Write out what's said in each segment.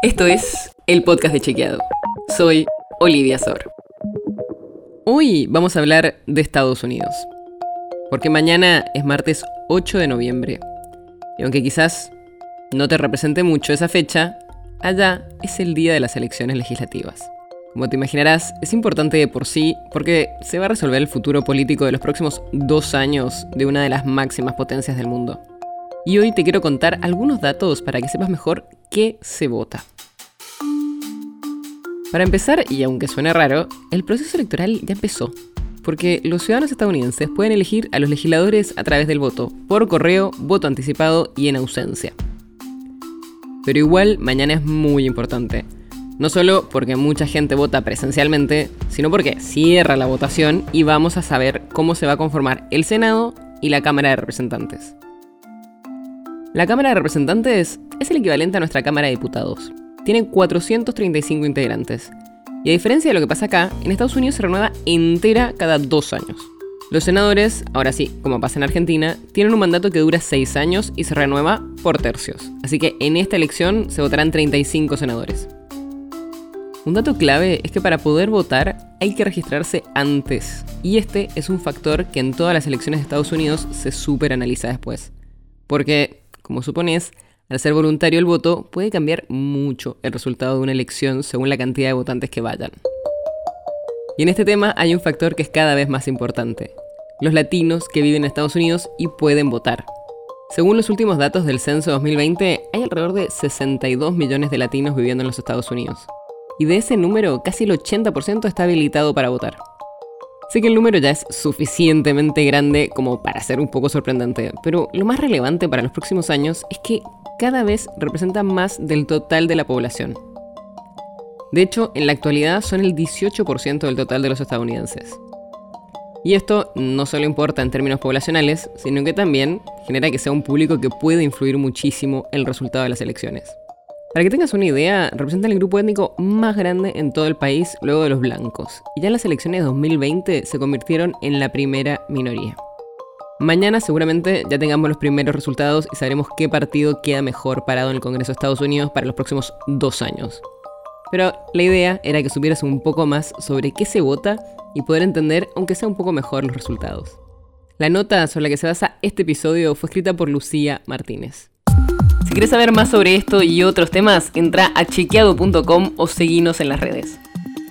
Esto es el podcast de Chequeado. Soy Olivia Sor. Hoy vamos a hablar de Estados Unidos. Porque mañana es martes 8 de noviembre. Y aunque quizás no te represente mucho esa fecha, allá es el día de las elecciones legislativas. Como te imaginarás, es importante de por sí porque se va a resolver el futuro político de los próximos dos años de una de las máximas potencias del mundo. Y hoy te quiero contar algunos datos para que sepas mejor qué se vota. Para empezar, y aunque suene raro, el proceso electoral ya empezó, porque los ciudadanos estadounidenses pueden elegir a los legisladores a través del voto, por correo, voto anticipado y en ausencia. Pero igual, mañana es muy importante. No solo porque mucha gente vota presencialmente, sino porque cierra la votación y vamos a saber cómo se va a conformar el Senado y la Cámara de Representantes. La Cámara de Representantes es el equivalente a nuestra Cámara de Diputados. Tiene 435 integrantes. Y a diferencia de lo que pasa acá, en Estados Unidos se renueva entera cada dos años. Los senadores, ahora sí, como pasa en Argentina, tienen un mandato que dura seis años y se renueva por tercios. Así que en esta elección se votarán 35 senadores. Un dato clave es que para poder votar hay que registrarse antes. Y este es un factor que en todas las elecciones de Estados Unidos se superanaliza después. Porque como supones, al ser voluntario el voto puede cambiar mucho el resultado de una elección según la cantidad de votantes que vayan. Y en este tema hay un factor que es cada vez más importante. Los latinos que viven en Estados Unidos y pueden votar. Según los últimos datos del censo 2020, hay alrededor de 62 millones de latinos viviendo en los Estados Unidos. Y de ese número, casi el 80% está habilitado para votar. Sé que el número ya es suficientemente grande como para ser un poco sorprendente, pero lo más relevante para los próximos años es que cada vez representa más del total de la población. De hecho, en la actualidad son el 18% del total de los estadounidenses. Y esto no solo importa en términos poblacionales, sino que también genera que sea un público que puede influir muchísimo el resultado de las elecciones. Para que tengas una idea, representan el grupo étnico más grande en todo el país luego de los blancos, y ya en las elecciones de 2020 se convirtieron en la primera minoría. Mañana seguramente ya tengamos los primeros resultados y sabremos qué partido queda mejor parado en el Congreso de Estados Unidos para los próximos dos años. Pero la idea era que supieras un poco más sobre qué se vota y poder entender, aunque sea un poco mejor, los resultados. La nota sobre la que se basa este episodio fue escrita por Lucía Martínez. Si quieres saber más sobre esto y otros temas, entra a chequeado.com o seguinos en las redes.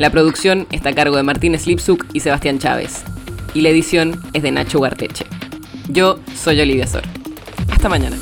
La producción está a cargo de Martínez Lipsuk y Sebastián Chávez. Y la edición es de Nacho Guarteche. Yo soy Olivia Sor. Hasta mañana.